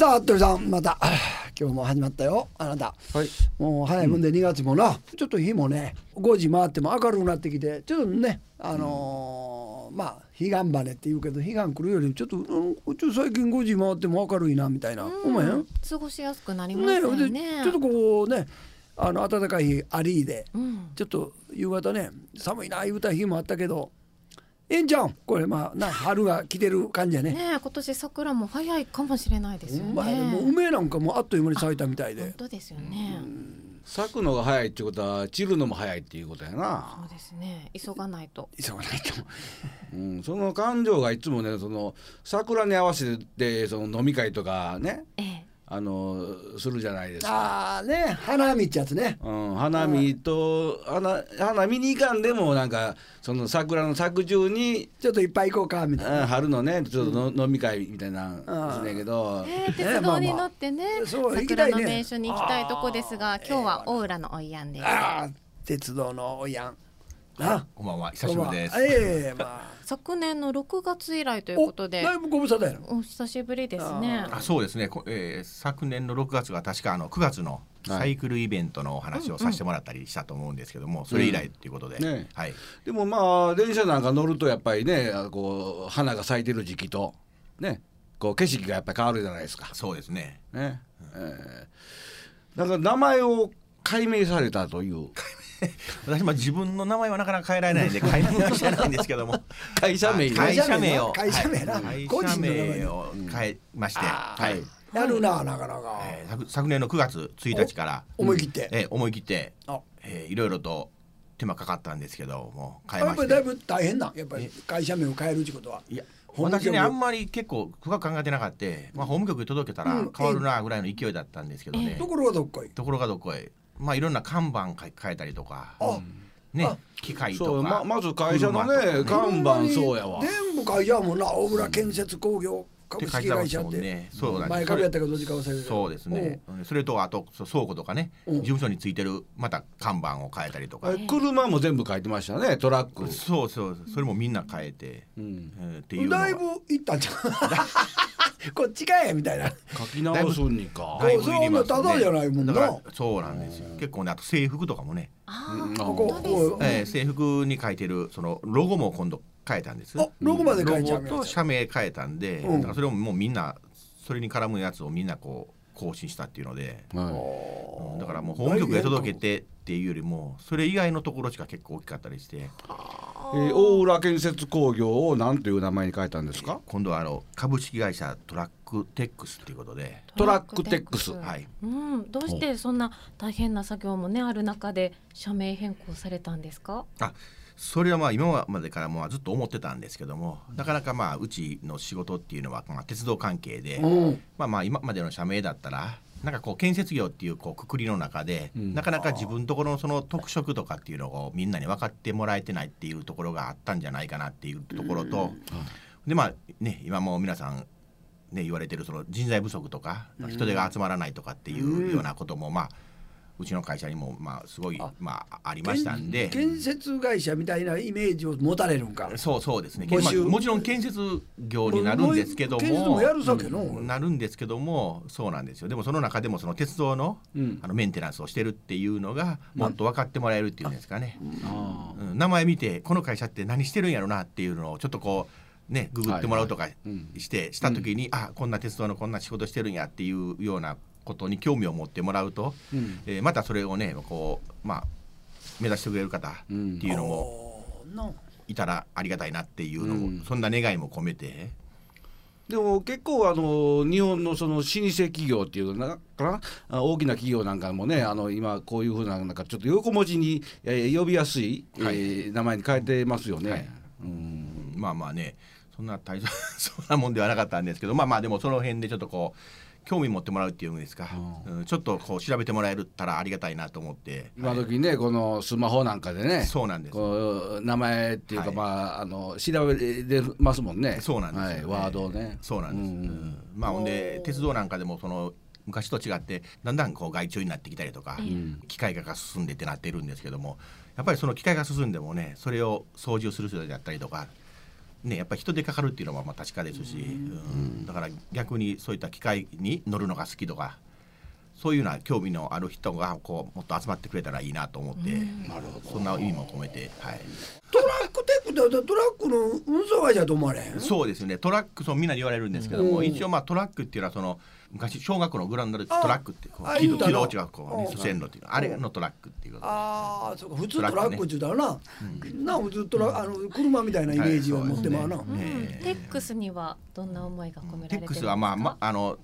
さあ服部さんまた。今日も始まったよ。あなた。はい。もう早いもんで2月もな、ちょっと日もね5時回っても明るくなってきてちょっとねあのーまあ彼岸晴って言うけど彼岸来るよりちょっと、うん、ちょっと最近5時回っても明るいなみたいな、思えへん？過ごしやすくなりますよでね。ちょっとこうねあの暖かい日ありで、うん。ちょっと夕方ね寒いな言うた日もあったけどええんちゃうんこれまあな春が来てる感じやね。ねえ今年桜も早いかもしれないですよほんまやねね。もう梅なんかもうあっという間に咲いたみたいで本。当ですよね。咲くのが早いってことは散るのも早いっていうことやそなう、ですね。急がないと。急がないと。うん、その感情がいつもねその桜に合わせてその飲み会とかねええ。あのするじゃないですか。ああね花見っちゃつね。うん、花見と花花見に行かんでもなんかその桜の咲く中にちょっといっぱい行こうかみたいな。うん春のねちょっとの、飲み会みたいなのすんねんけど、ええ鉄道に乗ってね、そう行きたいね桜の名所に行きたいとこですが、今日は大浦のおいやんです。ああ鉄道のおやん。な。こんばんは、久しぶりです。ええまあ。昨年の6月以来ということでおだいぶご無沙汰やろ。お久しぶりですね。あ、そうですね。こえー昨年の6月が確かあの9月のサイクルイベントのお話をさせてもらったりしたと思うんですけども、それ以来ということで、うんねはい。でもまあ電車なんか乗るとやっぱりねこう花が咲いてる時期とねこう景色がやっぱり変わるじゃないですか。そうですね。ね、えーだから名前を改名されたという 私も自分の名前はなかなか変えられないんで 改名はしてないんですけども、会社名ね会社名を。会社名な。はい個人の名前会社名を変えまして、はい。やるななかなか。えー昨昨年の9月1日から。思い切って。えー思い切って、あ。えーいろいろと手間かかったんですけども変えやまして。っぱりだいぶ大変な。やっぱり会社名を変えるってことは。いや私ねあんまり結構深く考えてなかった、まあ、法務局に届けたらうん変わるなぐらいの勢いだったんですけどね、ところがどっかい。ところがどこへまあいろんな看板変え変えたりとかあねあ。機械とそうかままず会社のね看板そうやわ。全部会社やもんな。大浦建設工業株式会社って。ね。そう前株やったかどっちか忘れ。そうですね。それとあと倉庫とかね。う。ん事務所についてるまた看板を変えたりとか。車も全部書いてましたね。トラック、そうそう。それもみんな変えて、うん、えーってうん。いうだいぶ行ったんじゃん。こっちかいみたいな。書き直すんにか。だいぶいりますそうそんなただじゃないもんな。だからそうなんですよ。結構ねあと制服とかもね。うん。ああ、こ本当ですこね。えー制服に書いてるそのロゴも今度変えたんです。あロゴまで書いちゃうロゴと社名変えたんで、うん。だからそれをもうみんなそれに絡むやつをみんなこう更新したっていうので、はうんだからもう法務局へ届けてっていうよりもそれ以外のところしか結構大きかったりして。いえー大浦建設工業を何という名前に変えたんですか？今度はあの株式会社トラックテックスっていうことで。トラックテックス。はい。うん、どうしてそんな大変な作業もねある中で社名変更されたんですか？あそれはまあ今までからもずっと思ってたんですけどもなかなかまあうちの仕事っていうのはまあ鉄道関係で、うん。まあまあ今までの社名だったらなんかこう建設業っていうこうくくりの中で、うん。なかなか自分のところのその特色とかっていうのをみんなに分かってもらえてないっていうところがあったんじゃないかなっていうところと、でまあね今も皆さんね言われてるその人材不足とか人手が集まらないとかっていうようなこともまあうちの会社にもまあすごいあまあありましたんで。建設会社みたいなイメージを持たれるんか。そうそうですね、まあもちろん建設業になるんですけども。もやるさけの。うんなるんですけどもそうなんですよ。でもその中でもその鉄道の,、うん。あのメンテナンスをしてるっていうのがもっと分かってもらえるっていうんですかね、あうん。名前見てこの会社って何してるんやろなっていうのをちょっとこうねググってもらうとかうん。して、した時に、あこんな鉄道のこんな仕事してるんやっていうようなことに興味を持ってもらうと、うん。えーまたそれをねこうまあ目指してくれる方っていうのも、いたらありがたいなっていうのも、うん。そんな願いも込めて。でも結構あの日本のその老舗企業っていうのかなあ大きな企業なんかもねあの今こういうふうななんかちょっと横文字に、えー呼びやすい、えー名前に変えてますよね。はい。うん。まあまあねそんな大 そんなもんではなかったんですけどまあまあでもその辺でちょっとこう興味持ってもらうっていうんですか、うん。ちょっとこう調べてもらえたらありがたいなと思って、今時ねこのスマホなんかでねそうなんです。こう名前っていうか、はい。まああの調べれますもんね。そうなんですよね、はい、ワードをね。そうなんです、うんうんまあほんで鉄道なんかでもその昔と違ってだんだんこう外注になってきたりとか、ん機械化が進んでってなってるんですけどもやっぱりその機械が進んでもねそれを操縦する人だったりとかねやっぱり人手かかるっていうのはまあ確かですし、うんだから逆にそういった機械に乗るのが好きとかそういうような興味のある人がこうもっと集まってくれたらいいなと思って、なるほど。そんな意味も込めて、はい、トラックテックってトラックの運送会社と思われへん？そうですね。トラックそうみんなに言われるんですけども、うん一応まあトラックっていうのはその昔小学校のグラウンドでトラックってう軌道あ言うたな軌道違うこう線路っていうあれのトラックっていうこと。ああそうか普通トラックって言ったらな、な普通トラあの車みたいなイメージを持ってまうな、はいうん。ええテックスにはどんな思いが込められてテックスるんですか？はまあまああの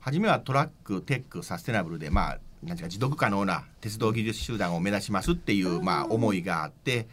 初めは Track Tech Sustainable でまあなんていうか持続可能な鉄道技術集団を目指しますっていうまあ思いがあって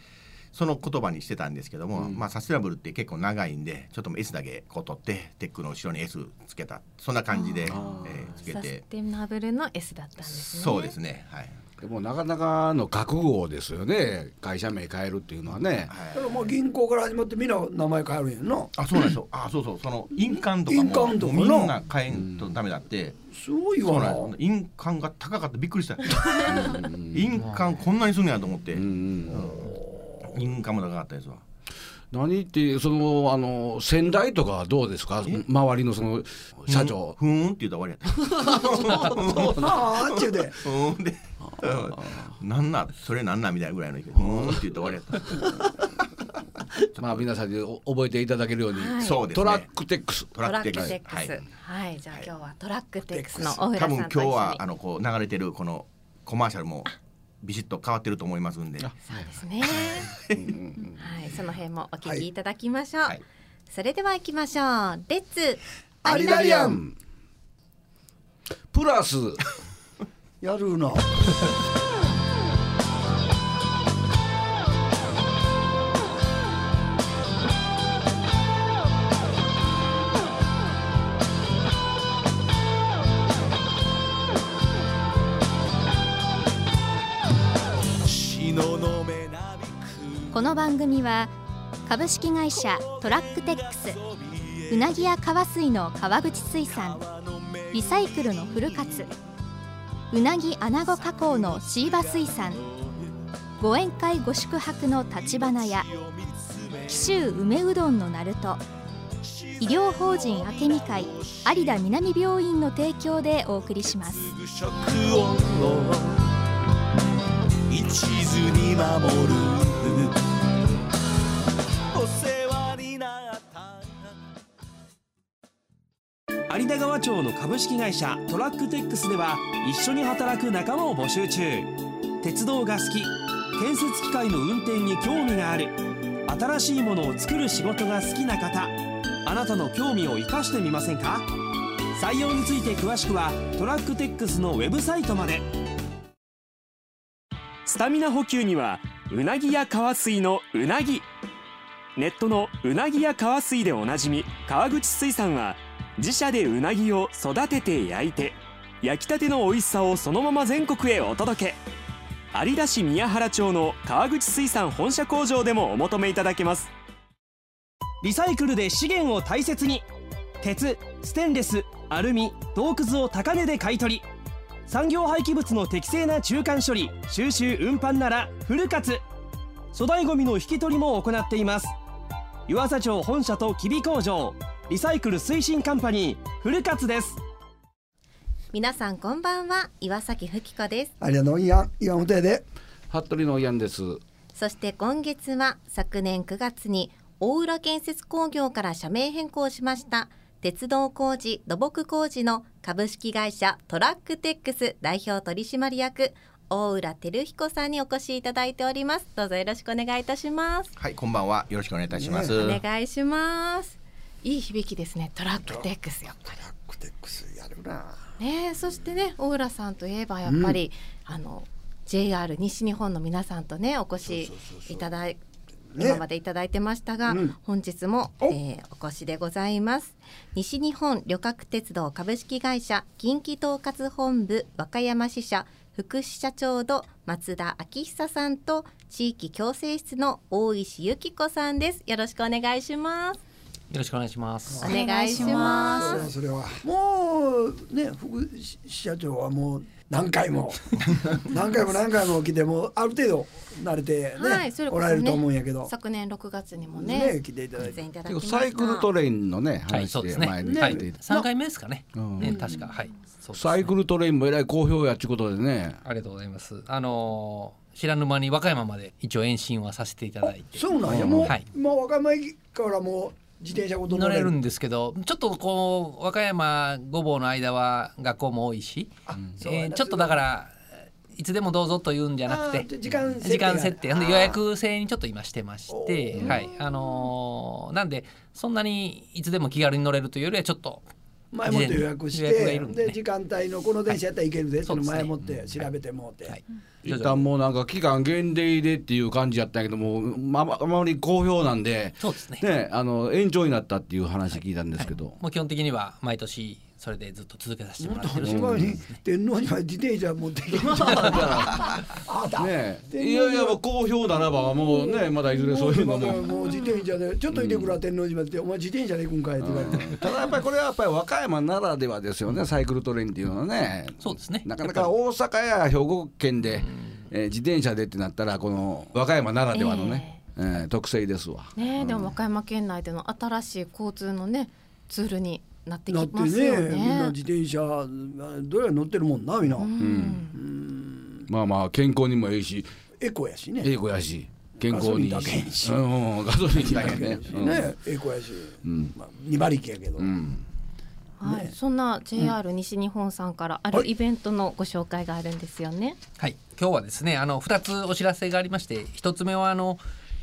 その言葉にしてたんですけども、まあサステナブルって結構長いんでちょっと S だけこう取ってテックの後ろに S つけたそんな感じで、えあー。つけサスてテナブルの S だったんですね。そうですねはい。でもなかなかの覚悟ですよね。会社名変えるっていうのはね。はい。だからもう銀行から始まってみんな名前変えるんやんなあそうなんですよ。あそうそう。その印鑑とかも印鑑みんな変えんとダメだって。すごいわ。な印鑑が高かった。びっくりした。印鑑こんなにすんねやと思って。うんうん印鑑も高かったですわ。何ってそのあの先代とかはどうですか？周りのその社長ふーんって言ったら終わりやった。あっちゅうでふーんで。うんなんなんそれなんなんみたいなぐらいのふーんって言ったら終わりやった。まあ皆さんにお覚えていただけるように、はいそうですね。トラックテックストトラックテラックス。クス。は、はいい。じゃあ今日はトラックテックスの多分。今日はあのこう流れてるこのコマーシャルもビシッと変わってると思いますんで。そうですね。はい、その辺もお聞きいただきましょう。はいそれでは行きましょう。レッツアリダリアンプラスやるな この番組は株式会社トラックテックスうなぎや川水の川口水産リサイクルのフルカツうなぎアナゴ加工のシーバ水産ご宴会ご宿泊の立花屋紀州梅うどんのなると医療法人明美会有田南病院の提供でお送りします。一途に守る。川町の株式会社トラックテックスでは一緒に働く仲間を募集中。鉄道が好き建設機械の運転に興味がある新しいものを作る仕事が好きな方あなたの興味を生かしてみませんか？採用について詳しくはトラックテックスのウェブサイトまで。スタミナ補給にはうなぎや川水のうなぎ。ネットのうなぎや川水でおなじみ川口水産は自社でうなぎを育てて焼いて焼きたての美味しさをそのまま全国へお届け。有田市宮原町の川口水産本社工場でもお求めいただけます。リサイクルで資源を大切に。鉄ステンレスアルミ銅くずを高値で買い取り。産業廃棄物の適正な中間処理収集運搬ならフル活。粗大ごみの引き取りも行っています。湯浅町本社と吉備工場。リサイクル推進カンパニーフル活です。皆さんこんばんは岩崎ふ子です。ありがとういやいやほてで。服部のヤンです。そして今月は昨年9月に大浦建設工業から社名変更しました鉄道工事土木工事の株式会社トラックテックス代表取締役大浦照彦さんにお越しいただいております。どうぞよろしくお願いいたします。はいこんばんは。よろしくお願いいたします。お願いしますいい響きですね。トラックテックスやっぱり。トラックテックスやるな。ねえそしてね大浦さんといえばやっぱり、あの JR 西日本の皆さんとねお越しいただいね。今までいただいてましたが、うん。本日も、お。えーお越しでございます。西日本旅客鉄道株式会社近畿統括本部和歌山支社副支社長の松田昭久さんと地域共生室の大石由紀子さんです。よろしくお願いしますろしくお願いします。お願いします。それは。それはもうね副社長はもう何回も 何回も何回も来てもうある程度慣れてね、はいねおられると思うんやけど。昨年6月にもねね来ていただいて。サイクルトレインのねはい、話そうで前にね。はい出ていた、三回目ですかね。うん。ね、確か、はい。サイクルトレインもえらい好評やっちゅうことでね。ありがとうございます。あのー知らぬ間に和歌山まで一応延伸はさせていただいて。そうなんや。もう、はい。まあ和歌山駅からもう自転車ごと乗れる。んですけどちょっとこう和歌山ごぼうの間は学校も多いし、えーちょっとだからいつでもどうぞというんじゃなくて時間設定時間設定。あー。で予約制にちょっと今してましおて、ー。はい。あのーなんでそんなにいつでも気軽に乗れるというよりはちょっと前もって予約してでね。で時間帯のこの電車やったらいけるで、いその前もって調べてもうて、はい。一旦もうなんか期間限定でっていう感じやったんやけどもまああまり好評なんでそうですね。ねあの延長になったっていう話聞いたんですけど、もう基本的には毎年それでずっと続けさせてもらってる島に天皇には自転車持ってきてね い。やいやもう好評ならばも。うねまだいずれそういうのも。もう自転車でちょっといてくら天王島って、お前自転車で行くんかいって言われて、ただやっぱりこれはやっぱり和歌山ならではですよねサイクルトレインっていうのはね。そうですね。なかなか大阪や兵庫県で、えー自転車でってなったらこの和歌山ならではのね、えー特性ですわ。ねでも和歌山県内での新しい交通のねツールになってなってきますよね。みんなね。自転車どれや乗ってるもんなみんな、まあまあ健康にもいいし。エコやしね。エコやし。健康に。いいガソリン高いしし。うん。ガソリンだけね。うん。ねエコやし、まあ、2馬力やけど、うん。はい、そんな JR 西日本さんからあるイベントのご紹介があるんですよね。はい、今日はですねあの2つお知らせがありまして1つ目はあの、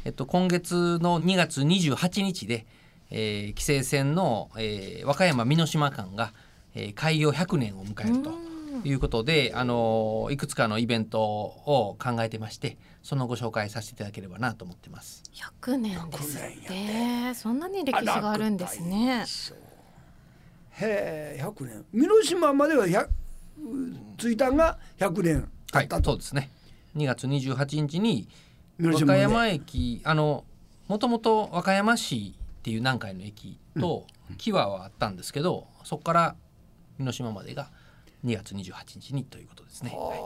えっと、今月の2月28日で、えー、規制線の、えー和歌山美濃島間が、えー開業100年を迎えるということで、あのいくつかのイベントを考えてましてそのご紹介させていただければなと思ってます。100年ですっ100年て。そんなに歴史があるんですね。へえ100年。美濃島までは100着いたんが100年はい経った、と、そうですね。2月28日に和歌山駅あのもともと和歌山市っていう南海の駅と木和はあったんですけど、そこから美濃島までが2月28日にということですね。はい。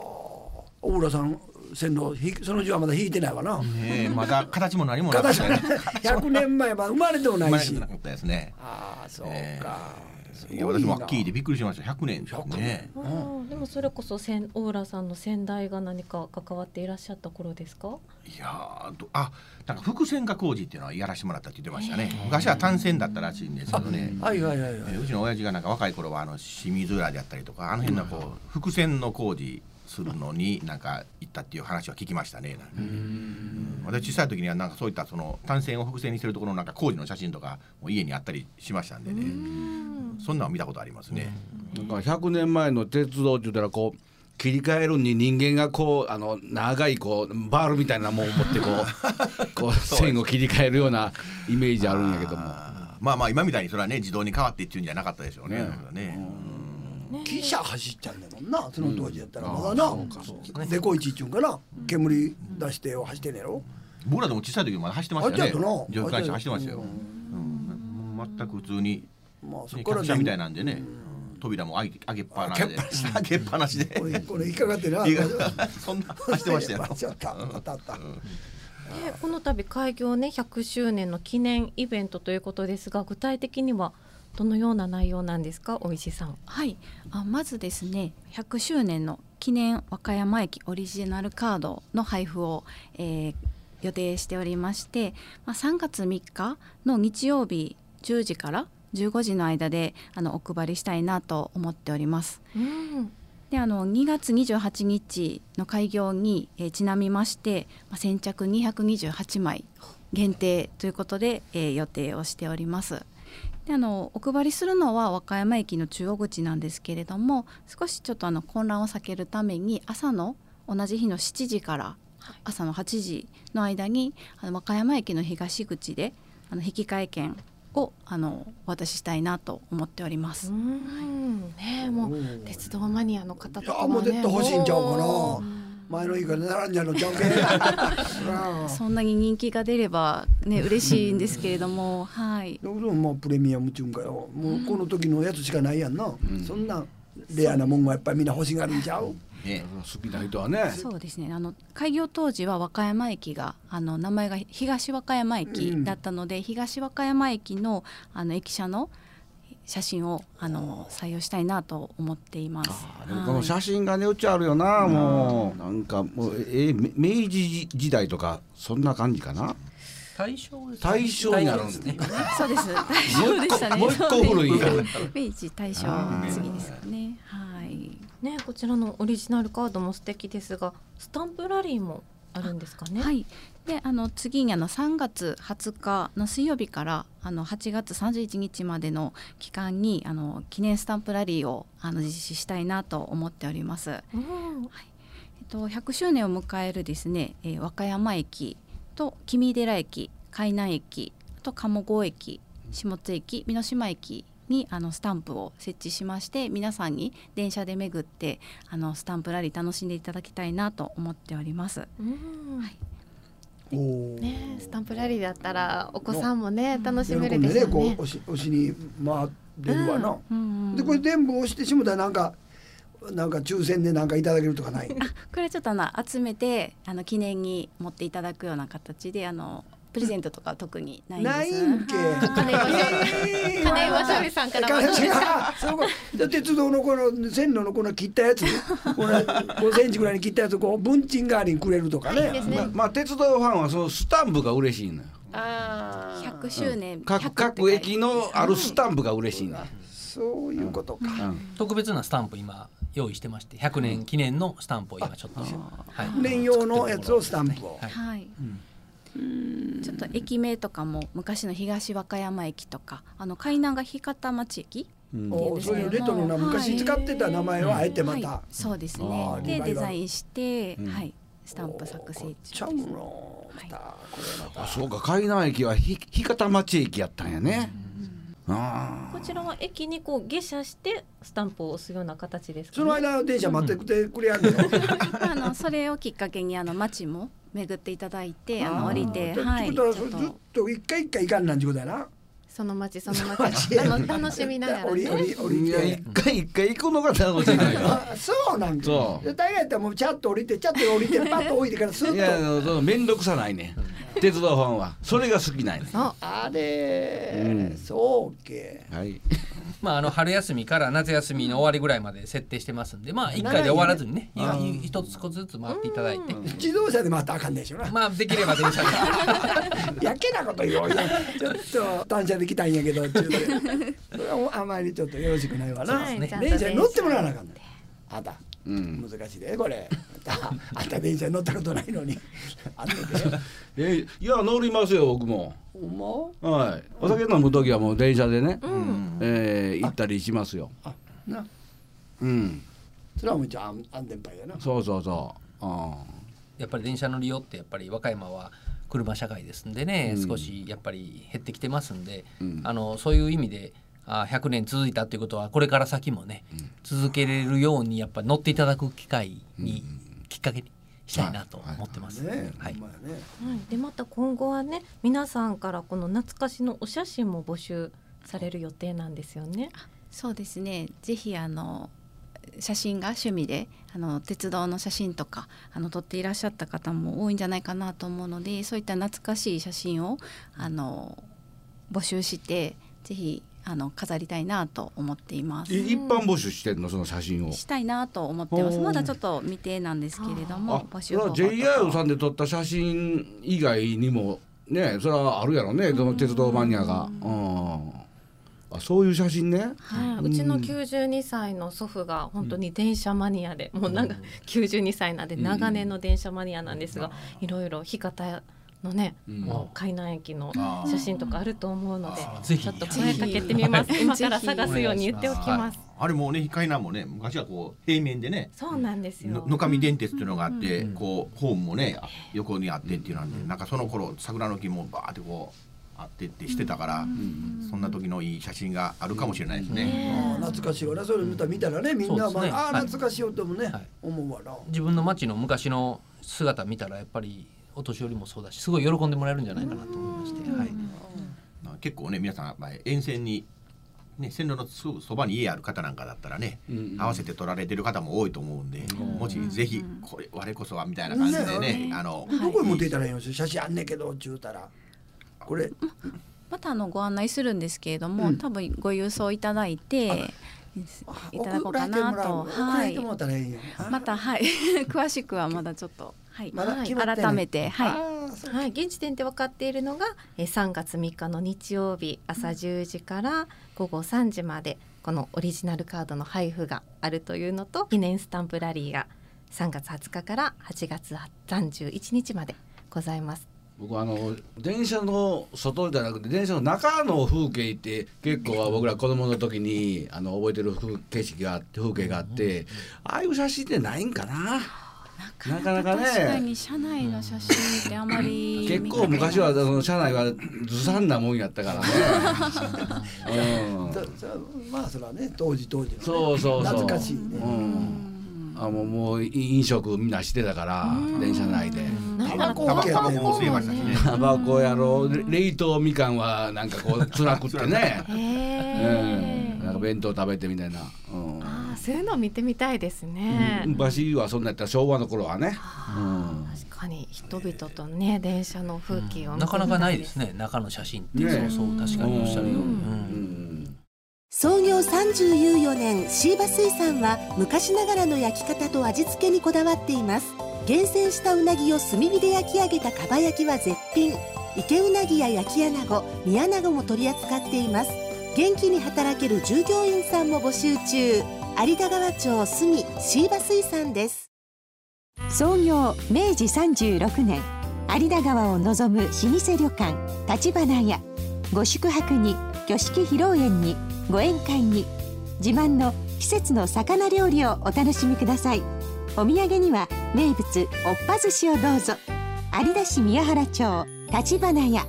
大浦さん線路ひその字はまだ引いてないわな、ねえまだ形も何もなかっ形たね100年前は生まれても生ないし。まれてなかったですね。ああそうえか、すごいや私も聞いてびっくりしました。100年ですよね。でもそれこそせん大浦さんの先代が何か関わっていらっしゃった頃ですか？いやあなんか伏線化工事っていうのはやらせてもらったって言ってましたね。昔は単線だったらしいんですけどね。はいはいはいはい。えーうちの親父がなんか若い頃はあの清水浦であったりとかあの辺のこう伏線の工事するのになんか行ったっていう話は聞きましたね。なんかうん。私小さい時にはなんかそういったその単線を伏線にしてるところのなんか工事の写真とかも家にあったりしましたんでね。そんなんは見たことありますね。なんか100年前の鉄道って言ったらこう切り替えるに人間がこうあの長いこうバールみたいなもんを持ってこう こう線を切り替えるようなイメージあるんやけども。まあまあ今みたいにそれはね自動に変わってっていうんじゃなかったでしょうね。ねそれはね。汽車走っちゃうんだもんなその当時やったら。まだな、デコイチっちゅうんかな。煙出して走ってんねやろ。僕らでも小さい時まだ走ってましたよね。あちょっとな。蒸気機関車走ってましたよ、全く普通に、ね、まあそこから客車みたいなんでね、扉も開け開けっぱなしで。開けっぱなし。で。これこれ引っかかってな。そんな走ってましたよ。ちょっとあったあった、でこの度開業ね100周年の記念イベントということですが具体的にはどのような内容なんですかお石さん。はい、あまずですね100周年の記念和歌山駅オリジナルカードの配布を、えー予定しておりまして、まあ、3月3日の日曜日10時から15時の間であのお配りしたいなと思っております。うんであの2月28日の開業に、えーちなみまして、まあ、先着228枚限定ということで、えー予定をしております。であのお配りするのは和歌山駅の中央口なんですけれども少しちょっとあの混乱を避けるために朝の同じ日の7時から朝の8時の間にあの和歌山駅の東口であの引換券をあのお渡ししたいなと思っております。うん。ねえもう鉄道マニアの方とかいやもう絶対欲しいんちゃうかな。も前の日から並んじゃうのちゃうけうんそんなに人気が出ればね嬉しいんですけれども、はい。でももうプレミアムチューンかよ。もうこの時のやつしかないやんな、そんなレアなもんがやっぱりみんな欲しがるんちゃう？ね。好きな人はね。そうですね。あの開業当時は和歌山駅があの名前が東和歌山駅だったので、東和歌山駅のあの駅舎の写真をあの採用したいなと思っています。でもこの写真がねうちあるよなもうなんかもうえーめ明治時代とかそんな感じかな？大正大正になるんですねそうです。大正でしたね。個もう一個古い明治大正の次ですかね。はい。ねこちらのオリジナルカードも素敵ですがスタンプラリーもあるんですかね。はい。で、あの次にあの3月20日の水曜日からあの8月31日までの期間にあの記念スタンプラリーをあの実施したいなと思っております。えうんっと100周年を迎えるですね、えー和歌山駅と君寺駅、海南駅、あと鴨郷駅、下津駅、美濃島駅にあのスタンプを設置しまして皆さんに電車で巡ってあのスタンプラリー楽しんでいただきたいなと思っております。うん。おーねスタンプラリーだったらお子さんもね楽し喜めるんでねこでしょうねう。押し押しに回ってるわな、うんうん。でこれ全部押してしもたらなんかなんか抽選でなんかいただけるとかない？これちょっとあの集めてあの記念に持っていただくような形であのプレゼントとかは特にないんです。ないんけ。はい金は金井わさびさんからはどうですか。そうこで鉄道のこの線路のこの切ったやつ。この5センチぐらいに切ったやつをこう文鎮代わりにくれるとかね。いいですね。ままあ鉄道ファンはそのスタンプが嬉しいのよ。あー。100周年、各100って各駅のあるスタンプが嬉しいのよ。そういうことか。うん。特別なスタンプ今用意してまして100年記念のスタンプを今ちょっと、はい、年用のやつをスタンプを。はい。はい。ちょっと駅名とかも昔の東和歌山駅とかあの海南が日方町駅うん。そういうレトロな昔使ってた名前をあえてまた。はい、そうですあねでデザインして、うん。はい。スタンプ作成中ゃうのまた。これまた。あそうか。海南駅はひ日方町駅やったんやね、あこちらは駅にこう下車してスタンプを押すような形ですか、ね。その間電車待ってくれくれやんの。あのそれをきっかけにあの町も巡っていただいてあの降りてはいずっとと一回一回行かんなんちゅうことやな。その町 その町。あの楽しみながら降り降ね。一。回一回行くのが楽しいそうなんか。そう。で大概やったらもうチャッと降りてチャ ッと降りてパッと置いてからスッいやと。その面倒くさないね。鉄道ファンは。それが好きなんやねああれ、うん。そうけ。はいまああの春休みから夏休みの終わりぐらいまで設定してますんでまあ一回で終わらずにね一つずつ回っていただいて自動車で回ったらあかんでしょな。まあできれば電車で やけなこと言おうよ。ちょっと単車で来たんやけど、ちゅうてそれはあまりちょっとよろしくないわな。はいちゃんと電車に乗ってもらわなあかんね。あんた。うん難しいでこれ。あんたあんた電車に乗ったことないのに。あんで。えいや乗りますよ僕もほんま？はいお酒飲む時はもう電車でね、うん。えー行ったりしますよあな。うんそれはもう一応安安全牌やな。そうそうそうあやっぱり電車の利用ってやっぱり和歌山は車社会ですんでね、うん少しやっぱり減ってきてますんで、うんあのそういう意味であ100年続いたということはこれから先もね、続けれるようにやっぱり乗っていただく機会に、きっかけにしたいなと思ってます。はい。でまた今後はね皆さんからこの懐かしのお写真も募集される予定なんですよね。そうですね。ぜひあの写真が趣味であの鉄道の写真とかあの撮っていらっしゃった方も多いんじゃないかなと思うのでそういった懐かしい写真をあの募集してぜひあの飾りたいなと思っています。い一般募集してんの？その写真を。したいなと思ってます。まだちょっと未定なんですけれどあも募集方法とか。JR さんで撮った写真以外にもねそれはあるやろねその鉄道マニアが。うん。あそういう写真ね。はい、うちの92歳の祖父が本当に電車マニアで、もうなんか92歳なんで長年の電車マニアなんですが、いろいろ日方のね、海南駅の写真とかあると思うので、ぜひ。ちょっと声かけてみます。今から探すように言っておきます。あれもね光南もね昔はこう平面でねそうなんですよ。の野上電鉄っていうのがあって、こうホームもねあ横にあってっていうのなんで、なんかその頃桜の木もバーってこうあってってしてたから、そんな時のいい写真があるかもしれないですね。懐かしいわなそれ見た見たらねみんな、まあ、あ懐かしいよともね、はい。思うわな。自分の町の昔の姿見たらやっぱりお年寄りもそうだしすごい喜んでもらえるんじゃないかなと思いまして、はい、まあ結構ね皆さんまあ沿線に、ね、線路のすぐそばに家ある方なんかだったらね、合わせて撮られてる方も多いと思うんで、もしぜひこれ我こそはみたいな感じでね、あのどこに持っていったらいいの？写真あんねんけどちゅうたら。これ。またあのご案内するんですけれども、うん。多分ご郵送いただいていただこうかなと。送らはい。れてもらったらいいよ。またはい。詳しくはまだちょっとはい、まだ決まってない。改めて。はい。はい、現時点で分かっているのがえー3月3日の日曜日朝10時から午後3時までこのオリジナルカードの配布があるというのと記念スタンプラリーが3月20日から8月31日までございます。僕あの電車の外じゃなくて電車の中の風景って結構僕ら子供の時にあの覚えてる風景色があって風景があってああいう写真ってないんかななかなかね。確かに車内の写真ってあまり結構昔はその車内はずさんなもんやったからね、うん。まあそれはね当時当時のね。そうそうそう。懐かしいね。うん、あもうもう飲食みんなしてたから電車内で。タバコ吸いましたしね。タバコやろう。冷凍みかんはなんかこう辛くってね、へうん、なんか弁当食べてみたいな、うん。ああ、そういうのを見てみたいですね。昔はそんなやったら昭和の頃はね、うん確かに人々とね電車の風景を見てみたなかなかないですね。中の写真って、ねそうそう確かにおっしゃるように、ううん。ん創業34年シーバ水産は昔ながらの焼き方と味付けにこだわっています。厳選したうなぎを炭火で焼き上げたかば焼きは絶品。池うなぎや焼き穴子煮穴子も取り扱っています。元気に働ける従業員さんも募集中有田川町住シーバ水産です。創業明治36年有田川を望む老舗旅館立花屋。ご宿泊に挙式披露宴にご宴会に自慢の季節の魚料理をお楽しみください。お土産には名物おっぱ寿司をどうぞ。有田市宮原町立花屋。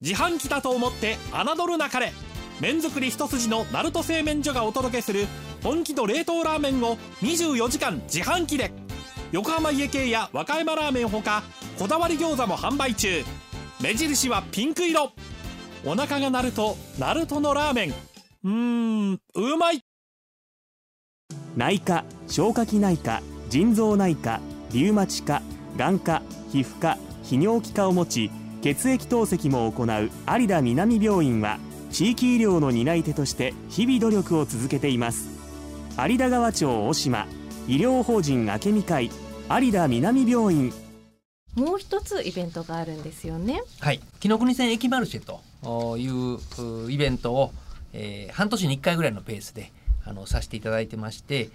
自販機だと思って侮るなかれ。麺作り一筋の鳴門製麺所がお届けする本気の冷凍ラーメンを24時間自販機で。横浜家系や和歌山ラーメンほかこだわり餃子も販売中。目印はピンク色。お腹が鳴るとナルトのラーメン。うーんうまい。内科消化器内科腎臓内科リウマチ科眼科皮膚科泌尿器科を持ち血液透析も行う有田南病院は地域医療の担い手として日々努力を続けています。有田川町大島医療法人明美会有田南病院。もう一つイベントがあるんですよね。はい。紀ノ国線駅マルシェといううイベントを、えー半年に1回ぐらいのペースであのさせていただいてまして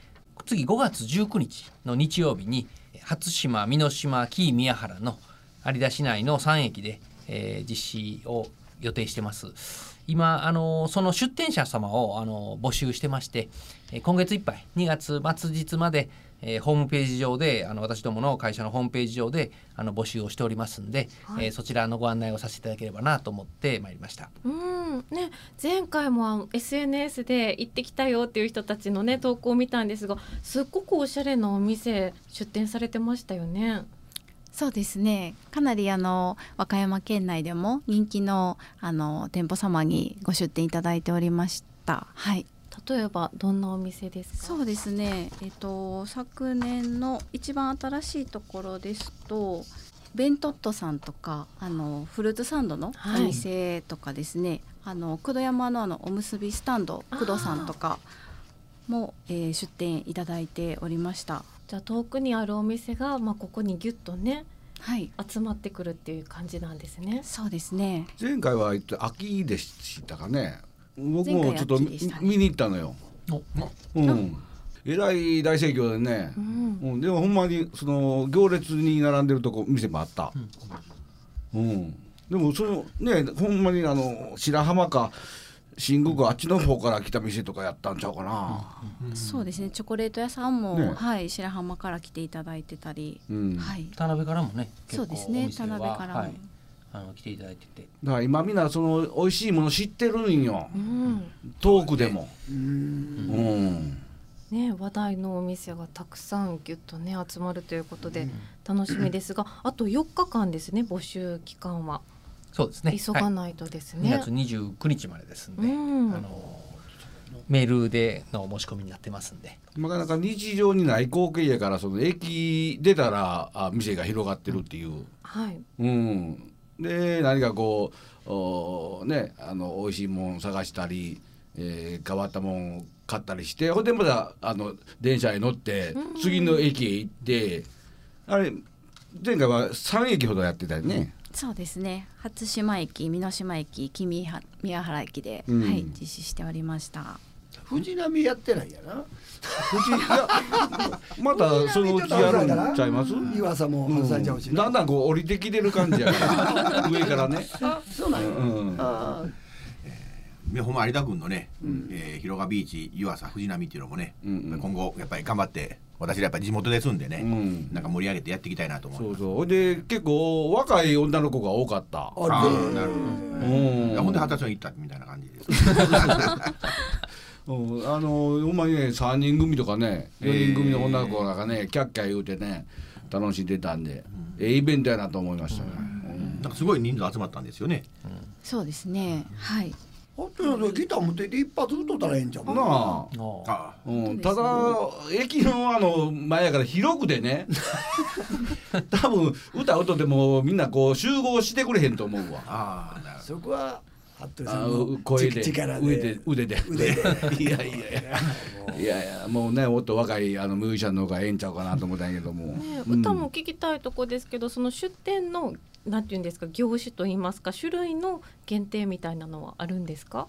次5月19日の日曜日に初島美濃島紀伊宮原の有田市内の3駅で、えー実施を予定してます。今あのその出店者様をあの募集してましてえー今月いっぱい2月末日まで、えーホームページ上であの私どもの会社のホームページ上であの募集をしておりますんで、えーそちらのご案内をさせていただければなと思ってまいりました。うん。ね、前回も SNS で行ってきたよっていう人たちのね投稿を見たんですがすっごくおしゃれなお店出店されてましたよね。そうですね。かなりあの和歌山県内でも人気のあの店舗様にご出店いただいておりました。はい例えばどんなお店ですか？そうですね。えっと昨年の一番新しいところですとベントットさんとかあのフルーツサンドのはい。お店とかですね、あの久土山のあのおむすびスタンド工藤さんとかも、えー出店いただいておりました。じゃあ遠くにあるお店が、まあ、ここにギュッとねはい。集まってくるっていう感じなんですね。そうですね。前回は秋でしたかね僕もちょっと見に行ったのよ、うん、えらい大盛況でね、うん。うん、でもほんまにその行列に並んでるとこ店もあった、うん。でもそのねほんまにあの白浜か新宮かあっちの方から来た店とかやったんちゃうかな、そうですね。チョコレート屋さんも、ね。はい白浜から来ていただいてたり、うん。はい。田辺からもねそうですね。田辺からも、はい、あの来ていただいてて。だから今みんなその美味しいもの知ってるんよ。うん。遠くでも。うんうん。ね、話題のお店がたくさんぎゅっとね集まるということで楽しみですが、あと4日間ですね募集期間は。そうですね。はい急がないとです2ね。月29日までですんで、うん。あのメールでの申し込みになってますんで。なかなか日常にない光景やからその駅出たらあ店が広がってるっていう、はい、うん、で何かこうおねあの美味しいもん探したり、えー変わったもん買ったりしてほんでまたあの電車へ乗って次の駅へ行ってあれ前回は3駅ほどやってたよね。そうですね。初島駅美濃島駅君は宮原駅で、うん。はい実施しておりました。藤波やってないやな藤井いやまたそのうちやるんちゃいます？岩佐も外されちゃうしだんだんこう降りてきてる感じやから 上からね。あそうなんや、うん。あねほんま有田君のね、えー広賀ビーチ湯浅藤波っていうのもね、うんうん。今後やっぱり頑張って私らやっぱり地元ですんでね、うん。なんか盛り上げてやっていきたいなと思います。そうそう。で結構若い女の子が多かった。ああなるほど。うん。いやほんで二十歳に行ったみたいな感じです。うん、あのほんまにね3人組とかね4人組の女の子がね、キャッキャ言うてね楽しんでたんで、ええイベントやなと思いましたね。なんかすごい人数集まったんですよね。そうですね。はい。あとやそれギター持ってって一発打っとったらええんちゃううんなあ。うん、ただ駅のあの前やから広くでね。多分歌うとでもみんなこう集合してくれへんと思うわ。ああなるほそこは服部あさんの声で。力腕で。で腕で。腕で。いやいやいや。いやいやもうねもっと若いあのミュージシャンの方がええんちゃうかなと思ったんやけども、ね、うん。歌も聞きたいとこですけど、その出店のなんていうんですか業種といいますか種類の限定みたいなのはあるんですか？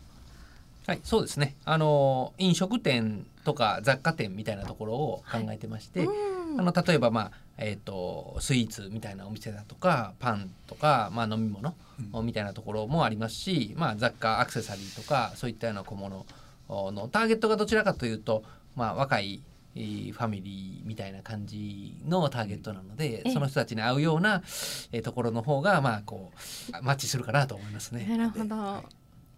はいそうですね。あの飲食店とか雑貨店みたいなところを考えてまして、うん。あの例えば、まあえー、とスイーツみたいなお店だとかパンとか、まあ、飲み物みたいなところもありますし、まあ、雑貨アクセサリーとかそういったような小物のターゲットがどちらかというと、まあ、若いえーファミリーみたいな感じのターゲットなので、ええ。その人たちに合うような、えーところの方がまあこうマッチするかなと思いますね。なるほど。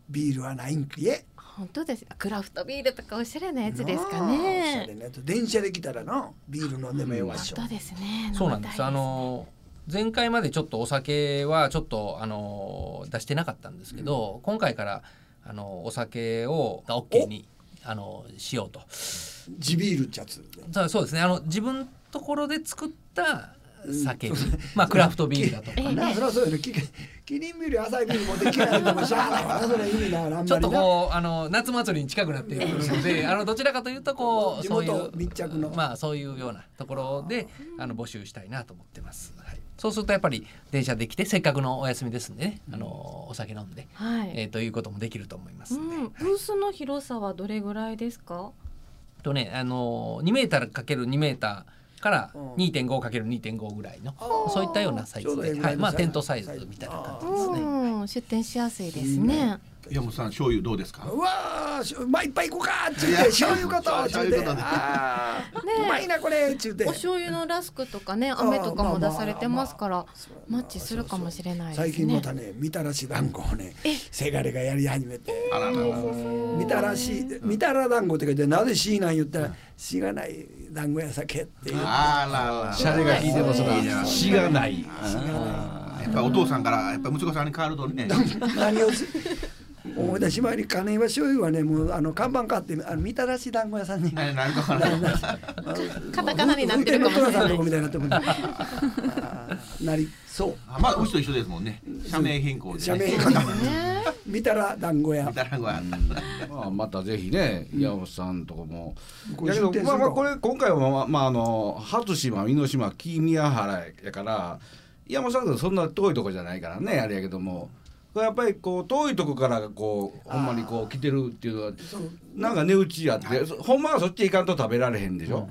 ビールはないんきえ本当です。クラフトビールとかおしゃれなやつですかね。電車で来たらなビール飲んでもええわっしょ本当ですね。そうなんです。あの前回までちょっとお酒はちょっとあの出してなかったんですけど、今回からあのお酒をが OK にあのしようと。地ビールっちゃつそうですね。あの自分ところで作った酒、まあクラフトビールだとか。なそりゃそうよねきキリンビール浅いビール持ってきないともしゃあないわなそれちょっとこうあの夏祭りに近くなっているので、あのどちらかというとこう地そういう元密着のまあそういうようなところであの募集したいなと思ってます。はい。そうするとやっぱり電車で来てせっかくのお休みですんでね、あのお酒飲んで、はい。えーということもできると思いますうんで。ん、ブースの広さはどれぐらいですか？とねあの2メーターかける2メーターからうん。2.5かける2.5ぐらいのそういったようなサイズで、はい。い、まあのサイズ。テントサイズみたいな感じですね。うん、出店しやすいですね。山本さん醤油どうですか？うわーしまあいっぱい行こうかっちゅうて醤油ことっちゅうて醤油ことね。あーねうまいなこれっちゅうて。お醤油のラスクとかね、飴とかも出されてますから、マッチするかもしれないですね。最近またねみたらし団子をねせがれがやり始めて。あらららみたらしみたら団子って書いてなぜしなん言ったらしがない団子や酒っていう。あららシャレが効いてますな。しがない。やっぱお父さんからやっぱ息子さんに変わるとね。何をす思い出しまいに金岩醤油はねもうあの看板買ってあのみたらし団子屋さんに。何何 かわからないカタカナになってるかもしれない。みたいになってもね。あーなり。そう。あまあうちと一緒ですもんね。社名変更で、ね、社名。変更ね。見たら団子屋。みたいなのがまあ、またぜひね、山本さんとこも。だけどまあまあこれ今回はまあまああの初島美濃島木宮原やから山本さんとそんな遠いとこじゃないからねあれやけども。やっぱりこう遠いとこからこうほんまにこう来てるっていうのはなんか値打ちあってほんまはそっち行かんと食べられへんでしょ、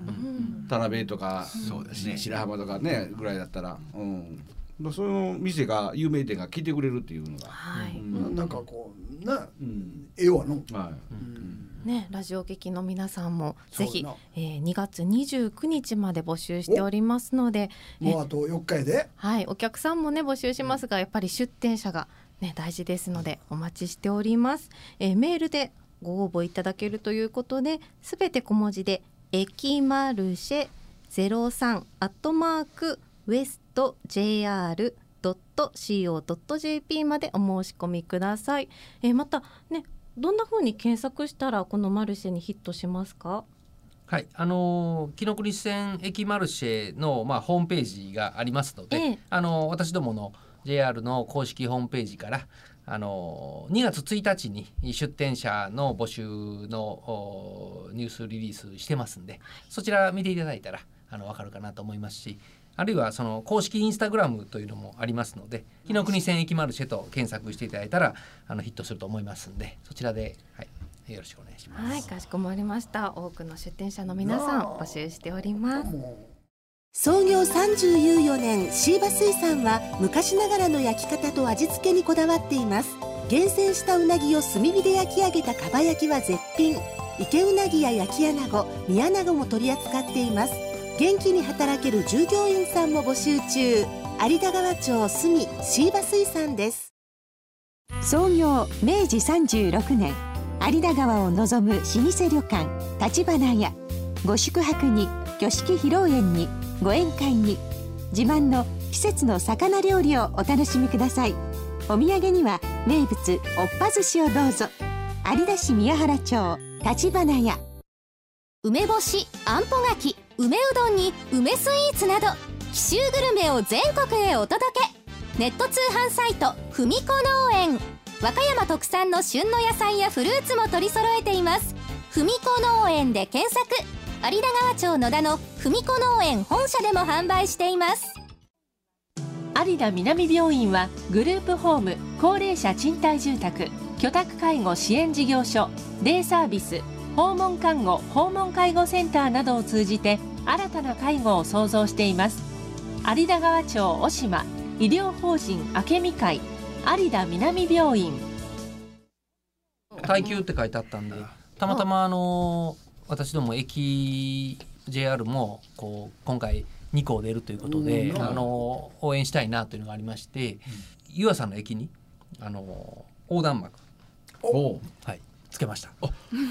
田辺とかそうですね。白浜とかねぐらいだったら、うん、その店が有名店が来てくれるっていうのが、はい。ななんかこうなうん。絵はの。はい、うん。ね、ラジオ劇の皆さんもぜひえー、2月29日まで募集しておりますので、えもうあと4日やで。はい、お客さんもね募集しますが、やっぱり出店者がね大事ですのでお待ちしております。えー、メールでご応募いただけるということで、すべて小文字でエキマルシェゼロ三アットマークウエスト JR ドット CO ドット JP までお申し込みください。えー、またねどんな風に検索したらこのマルシェにヒットしますか？はい、あのー紀ノ国線駅マルシェのまあホームページがありますので、ええあのー私どもの JR の公式ホームページからあのー2月1日に出店者の募集のおニュースリリースしてますんで、そちら見ていただいたらあのわかるかなと思いますし。あるいはその公式インスタグラムというのもありますので紀ノ国線駅マルシェと検索していただいたらあのヒットすると思いますんでそちらで、はい、よろしくお願いします。はい、かしこまりました。多くの出店者の皆さん募集しております。創業34年シーバ水産は昔ながらの焼き方と味付けにこだわっています。厳選したうなぎを炭火で焼き上げたかば焼きは絶品。池うなぎや焼き穴子煮穴子も取り扱っています。元気に働ける従業員さんも募集中。有田川町住シーバ水産です。創業明治36年有田川を望む老舗旅館立花屋。ご宿泊に挙式披露宴にご宴会に自慢の季節の魚料理をお楽しみください。お土産には名物おっぱ寿司をどうぞ。有田市宮原町立花屋。梅干しあんぽ柿梅うどんに梅スイーツなど紀州グルメを全国へお届け。ネット通販サイトふみこ農園。和歌山特産の旬の野菜やフルーツも取り揃えています。ふみこ農園で検索。有田川町野田のふみこ農園本社でも販売しています。有田南病院はグループホーム高齢者賃貸住宅居宅介護支援事業所デイサービス訪問看護訪問介護センターなどを通じて新たな介護を創造しています。有田川町小島医療法人明美会有田南病院。耐久って書いてあったんでたまたまあの私ども駅 JR もこう今回2校出るということで、うん。あの応援したいなというのがありまして、湯浅の駅にあの横断幕。を、はい、つけました。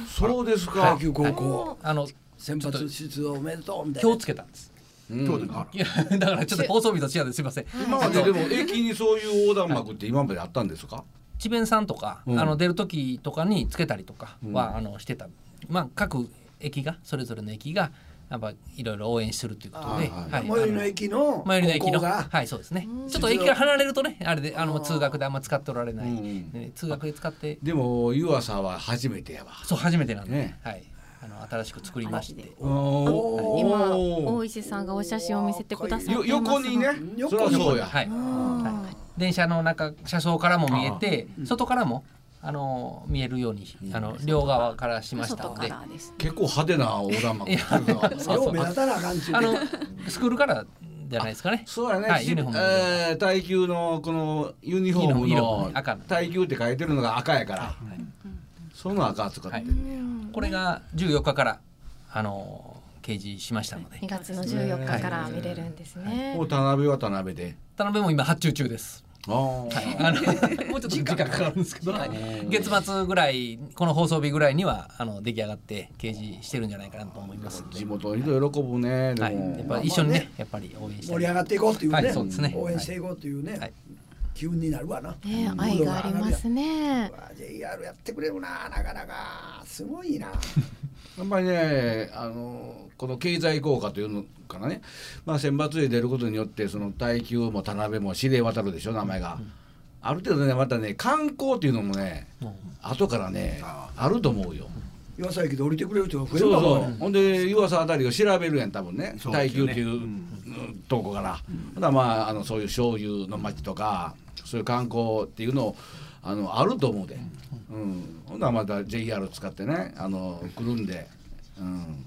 そうですか。野球高校あの先発出場おめでとうみたいな。今日つけたんです。今日でいやだからちょっと放送日と違うんですいません。今まででも駅にそういう横断幕って今まであったんですか、智弁さんとか、うん。あの出る時とかにつけたりとかは、うん。あのしてた。まあ各駅がそれぞれの駅がやっぱいろいろ応援するということで、はい。最寄りの駅の最寄りの駅のはいそうですね。ちょっと駅から離れるとねあれであの通学であんま使っておられない、ね通学で使って。でも湯浅は初めてやわ。そう初めてなんで、ね。はい。あの新しく作りまして。お今お大石さんがお写真を見せてくださっていよます。横にね。そりゃそうや。はい、はい、電車の中車窓からも見えて外からもあの見えるようにあの両側からしましたので。結構派手な横断幕。目立たなあかんちゅうのスクールからじゃないですかね。そうやね、はい、ユニフォームえー耐久のこのユニフォーム色の耐久って書いてるのが赤やから、その赤使って。これが14日からあの掲示しましたので。2月の14日から見れるんですね。もう田辺は田辺で。田辺も今発注中ですはい、あの もうちょっと時間かかる。んですけど、はい。月末ぐらいこの放送日ぐらいにはあの出来上がって掲示してるんじゃないかなと思います。地元の人喜ぶね。はい、やっぱり一緒にねやっぱり応援して盛り上がっていこうっていうね,、はいそうですね。応援していこうっていうね、機運になるわな、ね愛がありますね。JR やってくれるな。なかなか。すごいなやっぱりねあのこの経済効果というのかなね、まあ、選抜で出ることによってその耐久も田辺も指令渡るでしょ名前が、ある程度ねまたね観光っていうのもね、後からねあると思うよ。岩佐駅で降りてくれる人が増えそうそるかもうほんで湯浅あたりを調べるやん多分ね。耐久っていううん。とこから、ほんならまああのそういう醤油の町とかそういう観光っていうのをあのあると思うで、うん。ほん。ならまた JR 使ってねあの来るんで、うん、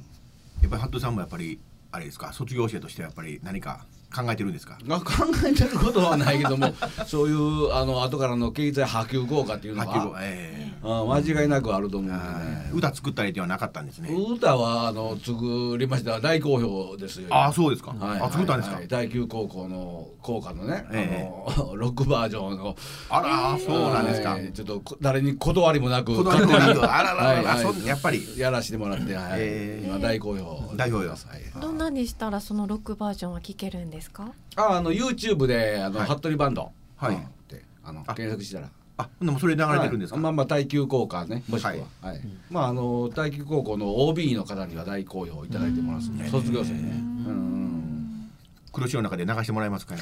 やっぱり服部さんもやっぱりあれですか卒業生としてやっぱり何か考えてるんですか？まあ、考えてることはないけども そういうあの後からの経済波及効果っていうのは、えあ間違いなくあると思うんでえね歌作ったりではなかったんですね。歌はあの作りました。大好評ですよ。ああそうですか、はい。あ作ったんですか、はい。第九高校の校歌のね、えあの ロックバージョンの。あらそうなんですか、はい。ちょっとこ誰に断りもなく断りもなく。あらららはいはい。やっぱり。やらしてもらって、はい。えー今大好評大好評はい。どんなにしたらそのロックバージョンは聞けるんですか？ああの YouTube であの、はい。服部バンド、はい。うん。ってあのあ。検索したら。あでもそれ流れてるんですか、はい。まあまあ耐久効果ねもしくは、ははい。いまああの耐久高校の OB の方には大好評いただいてますんで、卒業生ね。うん。黒潮の中で流してもらえますか？ね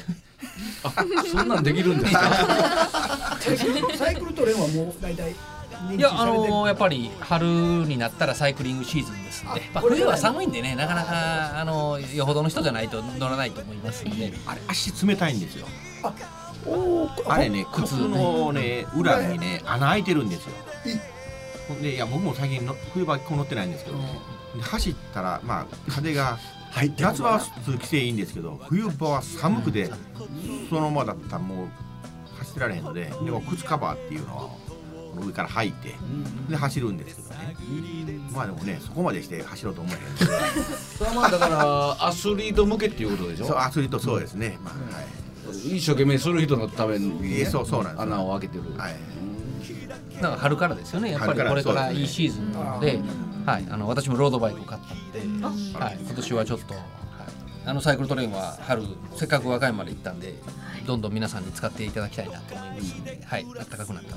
あそんなんできるんですか？サイクルトレインはもう大体認いやあのやっぱり春になったらサイクリングシーズンですんで、まあ、これ冬は寒いんでねなかなかあのよほどの人じゃないと乗らないと思います。んで、あれ足冷たいんですよ。あれね靴のね裏にね穴開いてるんですよ。でいや僕も最近の冬場こう乗ってないんですけど、で走ったらまあ風が入って夏場は通気性いいんですけど冬場は寒くてそのままだったらもう走ってられへんのででも靴カバーっていうのは上から履いてで走るんですけどね。まあでもねそこまでして走ろうと思えへん それはまあだからアスリート向けっていうことでしょ？そうアスリートそうですね、まあはい。一生懸命する人のために、ねえそうそうなんですよ。穴を開けてる、はい。だから春からですよねやっぱり。これからいいシーズンなのではい、あの私もロードバイクを買ったんで、はい、今年はちょっと、はい、あのサイクルトレインは春せっかく和歌山まで行ったんでどんどん皆さんに使っていただきたいなと思いますので、はい、暖かくなった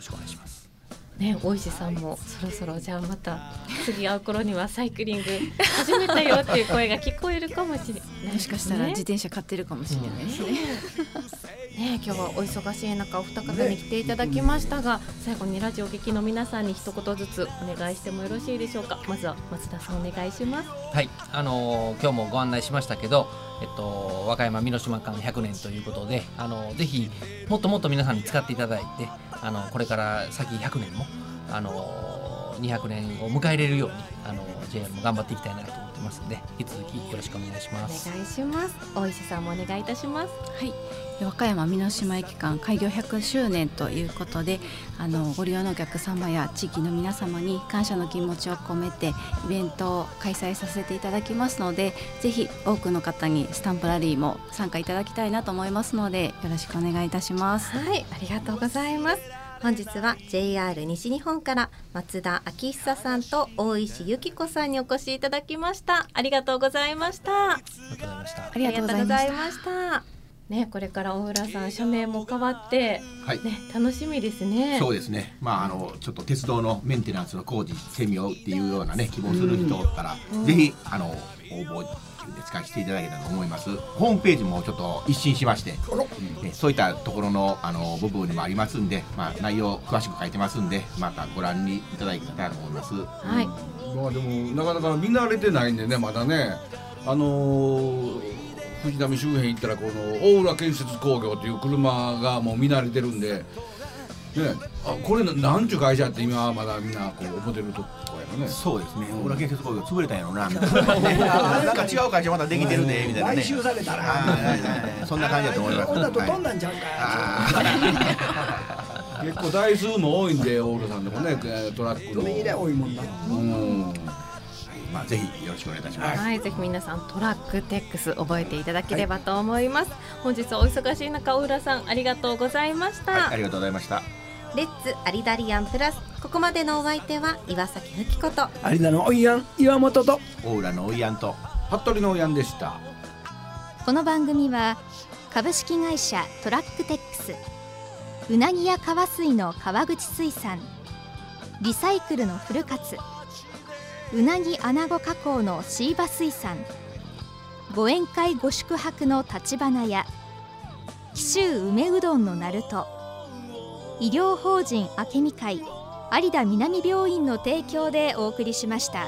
ろしくお願いします。ね、大石さんもそろそろじゃあまた次会う頃にはサイクリング始めたよっていう声が聞こえるかもしれない、もしかしたらね。自転車買ってるかもしれないですね。ね、今日はお忙しい中お二方に来ていただきましたが、最後にラジオ劇の皆さんに一言ずつお願いしてもよろしいでしょうか。まずは松田さんお願いします。はい、あのー今日もご案内しましたけど、えっと、和歌山美濃島間100年ということで、あのぜひもっともっと皆さんに使っていただいて、あのこれから先100年も、あの200年を迎えれるように、あの JR も頑張っていきたいなとってますので引き続きよろしくお願いしおます。願いします。大石さんもお願いいたします。はい、和歌山美濃島駅間開業100周年ということであのご利用のお客様や地域の皆様に感謝の気持ちを込めてイベントを開催させていただきますのでぜひ多くの方にスタンプラリーも参加いただきたいなと思いますのでよろしくお願いいたします。はい。ありがとうございます本日は JR 西日本から松田昭久さんと大石由紀子さんにお越しいただきました。ありがとうございました。ありがとうございました。ありがとうございました。ねこれから大浦さん社名も変わってはい。ね楽しみですね。そうですね。まああのちょっと鉄道のメンテナンスの工事してみようっていうようなね希望する人おったら、ぜひあの応募っていうんですかしていただけたらと思います。ホームページもちょっと一新しまして、ねそういったところのあの部分にもありますんで、まあ内容詳しく書いてますんで、またご覧にいただけたらと思います。はいまあでもなかなか見慣れてないんでねまだねあのー藤波周辺行ったらこの大浦建設工業っていう車がもう見慣れてるんで、ね、あこれななんちゅう会社って今はまだみんなこう思ってるとこやろね。そうですね。大浦建設工業潰れたんやろなみたいななんか違う会社またできてるねみたいなね。買収されたらはいはいはいそんな感じだと思います。こんなとはい飛んだんちゃうか結構台数も多いんで大浦さんでもねえートラックの。多いもんなうんまあぜひよろしくお願いいたします。はい、ぜひ皆さんトラックテックス覚えていただければと思います、本日はお忙しい中大浦さんありがとうございました、はい、ありがとうございました。レッツアリダリアンプラスここまでのお相手は岩崎ふきこと。有田のおいやん岩本と。大浦のおいやんと。服部のやんでした。この番組は株式会社トラックテックス。うなぎや川水の川口水産。リサイクルの古勝。うなぎ穴子加工のシーバ水産。ご宴会ご宿泊の立花屋。紀州梅うどんのなると医療法人明美会有田南病院の提供でお送りしました。